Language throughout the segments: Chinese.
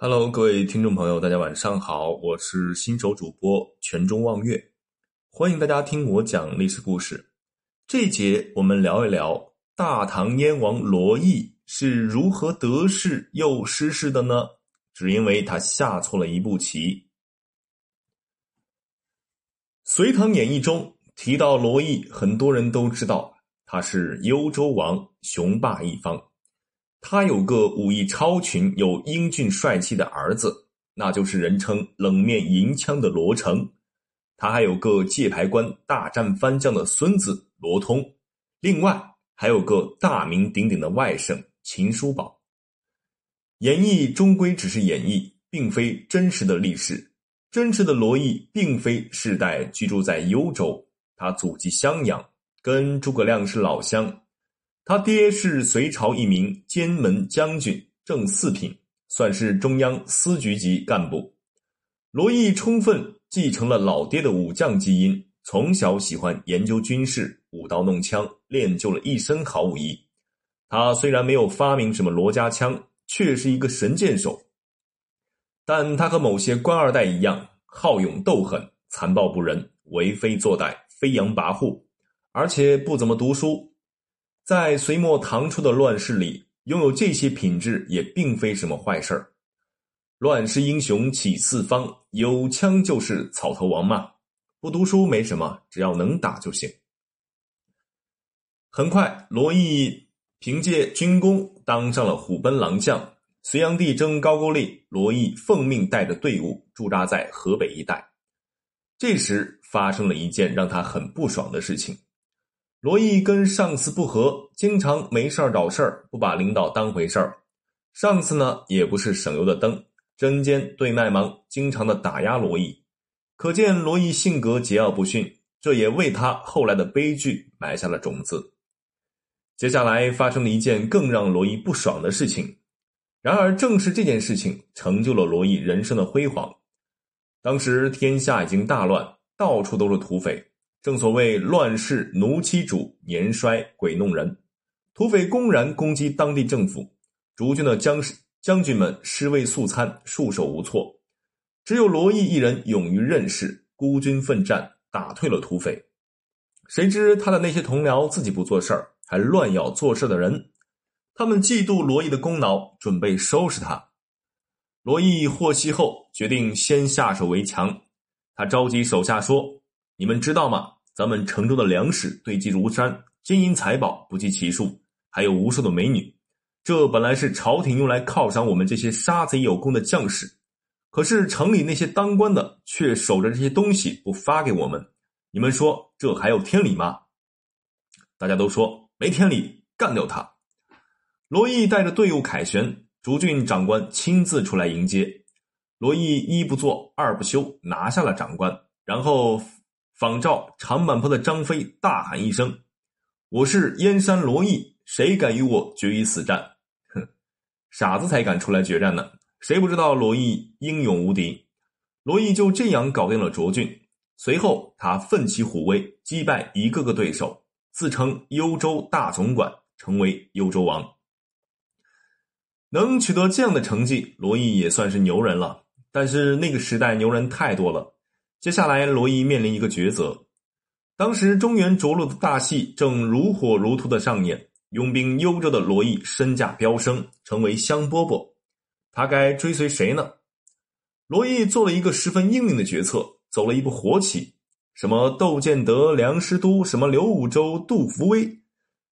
Hello，各位听众朋友，大家晚上好，我是新手主播泉中望月，欢迎大家听我讲历史故事。这一节我们聊一聊大唐燕王罗毅是如何得势又失势的呢？只因为他下错了一步棋。《隋唐演义》中提到罗毅，很多人都知道他是幽州王，雄霸一方。他有个武艺超群又英俊帅气的儿子，那就是人称冷面银枪的罗成。他还有个界牌关大战番将的孙子罗通，另外还有个大名鼎鼎的外甥秦叔宝。演义终归只是演义，并非真实的历史。真实的罗毅并非世代居住在幽州，他祖籍襄阳，跟诸葛亮是老乡。他爹是隋朝一名监门将军，正四品，算是中央司局级干部。罗毅充分继承了老爹的武将基因，从小喜欢研究军事，舞刀弄枪，练就了一身好武艺。他虽然没有发明什么罗家枪，却是一个神箭手。但他和某些官二代一样，好勇斗狠，残暴不仁，为非作歹，飞扬跋扈，而且不怎么读书。在隋末唐初的乱世里，拥有这些品质也并非什么坏事儿。乱世英雄起四方，有枪就是草头王嘛。不读书没什么，只要能打就行。很快，罗毅凭借军功当上了虎贲郎将。隋炀帝征高句丽，罗毅奉命带着队伍驻扎在河北一带。这时发生了一件让他很不爽的事情。罗毅跟上司不和，经常没事儿找事儿，不把领导当回事儿。上司呢，也不是省油的灯，针尖对麦芒，经常的打压罗毅。可见罗毅性格桀骜不驯，这也为他后来的悲剧埋下了种子。接下来发生了一件更让罗毅不爽的事情，然而正是这件事情成就了罗毅人生的辉煌。当时天下已经大乱，到处都是土匪。正所谓乱世奴欺主，年衰鬼弄人。土匪公然攻击当地政府，诸军的将士将军们尸位素餐，束手无措。只有罗毅一人勇于任事，孤军奋战，打退了土匪。谁知他的那些同僚自己不做事儿，还乱咬做事的人。他们嫉妒罗毅的功劳，准备收拾他。罗毅获悉后，决定先下手为强。他召集手下说。你们知道吗？咱们城中的粮食堆积如山，金银财宝不计其数，还有无数的美女。这本来是朝廷用来犒赏我们这些杀贼有功的将士，可是城里那些当官的却守着这些东西不发给我们。你们说这还有天理吗？大家都说没天理，干掉他！罗毅带着队伍凯旋，竹郡长官亲自出来迎接。罗毅一不做二不休，拿下了长官，然后。仿照长坂坡的张飞大喊一声：“我是燕山罗毅，谁敢与我决一死战？”哼，傻子才敢出来决战呢！谁不知道罗毅英勇无敌？罗毅就这样搞定了卓俊。随后，他奋起虎威，击败一个个对手，自称幽州大总管，成为幽州王。能取得这样的成绩，罗毅也算是牛人了。但是那个时代牛人太多了。接下来，罗毅面临一个抉择。当时中原着陆的大戏正如火如荼的上演，拥兵幽州的罗毅身价飙升，成为香饽饽。他该追随谁呢？罗毅做了一个十分英明的决策，走了一步活棋。什么窦建德、梁师都，什么刘武周、杜伏威，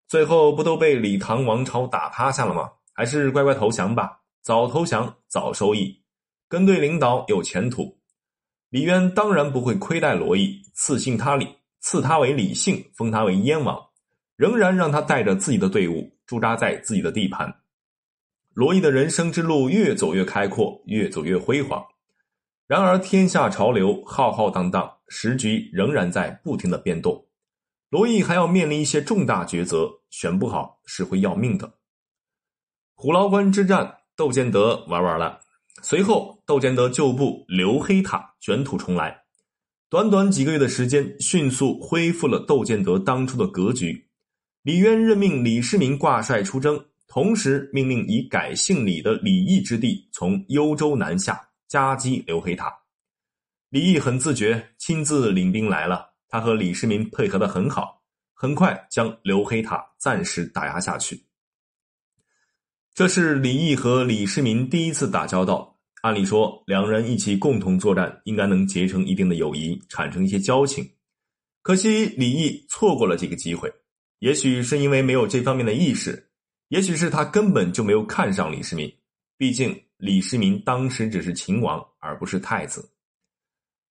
最后不都被李唐王朝打趴下了吗？还是乖乖投降吧，早投降早收益，跟对领导有前途。李渊当然不会亏待罗毅，赐姓他李，赐他为李姓，封他为燕王，仍然让他带着自己的队伍驻扎在自己的地盘。罗毅的人生之路越走越开阔，越走越辉煌。然而天下潮流浩浩荡荡，时局仍然在不停的变动，罗毅还要面临一些重大抉择，选不好是会要命的。虎牢关之战，窦建德玩完了。随后，窦建德旧部刘黑塔卷土重来，短短几个月的时间，迅速恢复了窦建德当初的格局。李渊任命李世民挂帅出征，同时命令以改姓李的李毅之地从幽州南下夹击刘黑塔。李毅很自觉，亲自领兵来了。他和李世民配合的很好，很快将刘黑塔暂时打压下去。这是李毅和李世民第一次打交道。按理说，两人一起共同作战，应该能结成一定的友谊，产生一些交情。可惜李毅错过了这个机会。也许是因为没有这方面的意识，也许是他根本就没有看上李世民。毕竟李世民当时只是秦王，而不是太子。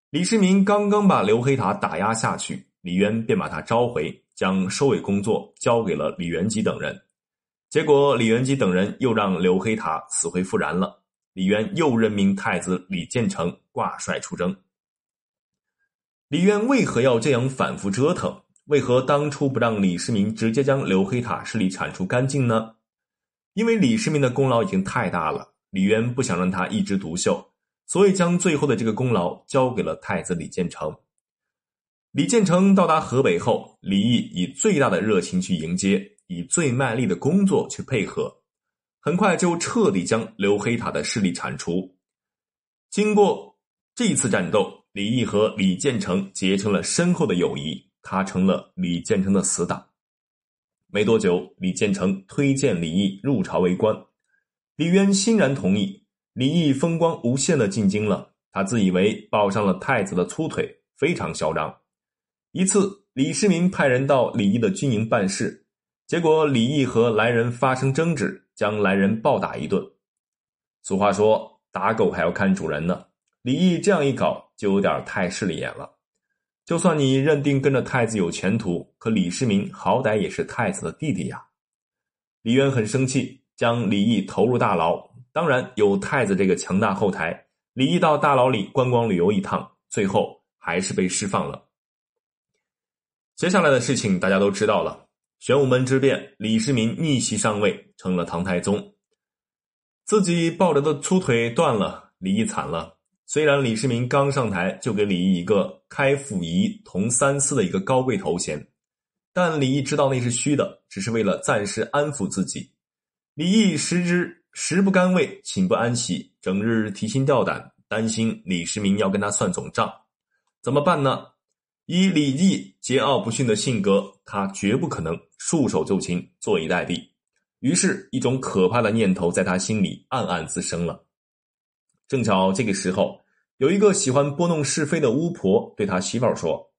李世民刚刚把刘黑塔打压下去，李渊便把他召回，将收尾工作交给了李元吉等人。结果李元吉等人又让刘黑塔死灰复燃了。李渊又任命太子李建成挂帅出征。李渊为何要这样反复折腾？为何当初不让李世民直接将刘黑塔势力铲除干净呢？因为李世民的功劳已经太大了，李渊不想让他一枝独秀。所以，将最后的这个功劳交给了太子李建成。李建成到达河北后，李毅以最大的热情去迎接，以最卖力的工作去配合，很快就彻底将刘黑塔的势力铲除。经过这次战斗，李毅和李建成结成了深厚的友谊，他成了李建成的死党。没多久，李建成推荐李毅入朝为官，李渊欣然同意。李毅风光无限的进京了，他自以为抱上了太子的粗腿，非常嚣张。一次，李世民派人到李毅的军营办事，结果李毅和来人发生争执，将来人暴打一顿。俗话说，打狗还要看主人呢。李毅这样一搞，就有点太势利眼了。就算你认定跟着太子有前途，可李世民好歹也是太子的弟弟呀。李渊很生气，将李毅投入大牢。当然有太子这个强大后台，李毅到大牢里观光旅游一趟，最后还是被释放了。接下来的事情大家都知道了，玄武门之变，李世民逆袭上位，成了唐太宗，自己抱着的粗腿断了，李毅惨了。虽然李世民刚上台就给李毅一个开府仪同三司的一个高贵头衔，但李毅知道那是虚的，只是为了暂时安抚自己。李毅食之。食不甘味，寝不安息，整日提心吊胆，担心李世民要跟他算总账，怎么办呢？以李毅桀骜不驯的性格，他绝不可能束手就擒，坐以待毙。于是，一种可怕的念头在他心里暗暗滋生了。正巧这个时候，有一个喜欢拨弄是非的巫婆对他媳妇说：“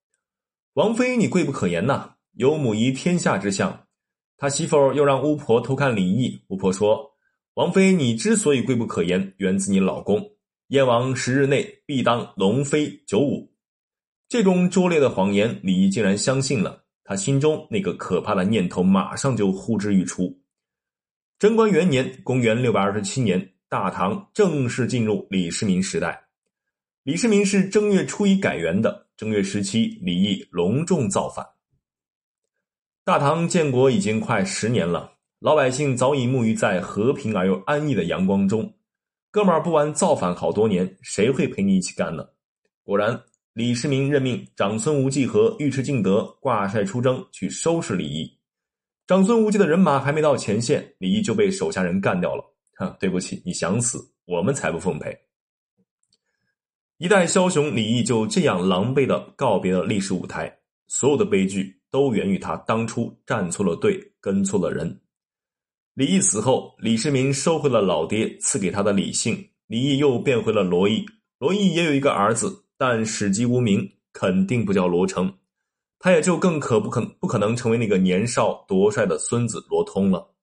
王妃，你贵不可言呐，有母仪天下之相。”他媳妇又让巫婆偷看李毅，巫婆说。王妃，你之所以贵不可言，源自你老公。燕王十日内必当龙飞九五。这种拙劣的谎言，李毅竟然相信了。他心中那个可怕的念头马上就呼之欲出。贞观元年（公元六百二十七年），大唐正式进入李世民时代。李世民是正月初一改元的。正月十七，李毅隆重造反。大唐建国已经快十年了。老百姓早已沐浴在和平而又安逸的阳光中，哥们儿不玩造反好多年，谁会陪你一起干呢？果然，李世民任命长孙无忌和尉迟敬德挂帅出征去收拾李毅。长孙无忌的人马还没到前线，李毅就被手下人干掉了。哼，对不起，你想死，我们才不奉陪。一代枭雄李毅就这样狼狈的告别了历史舞台。所有的悲剧都源于他当初站错了队，跟错了人。李毅死后，李世民收回了老爹赐给他的李姓，李毅又变回了罗毅。罗毅也有一个儿子，但史籍无名，肯定不叫罗成，他也就更可不可不可能成为那个年少夺帅的孙子罗通了。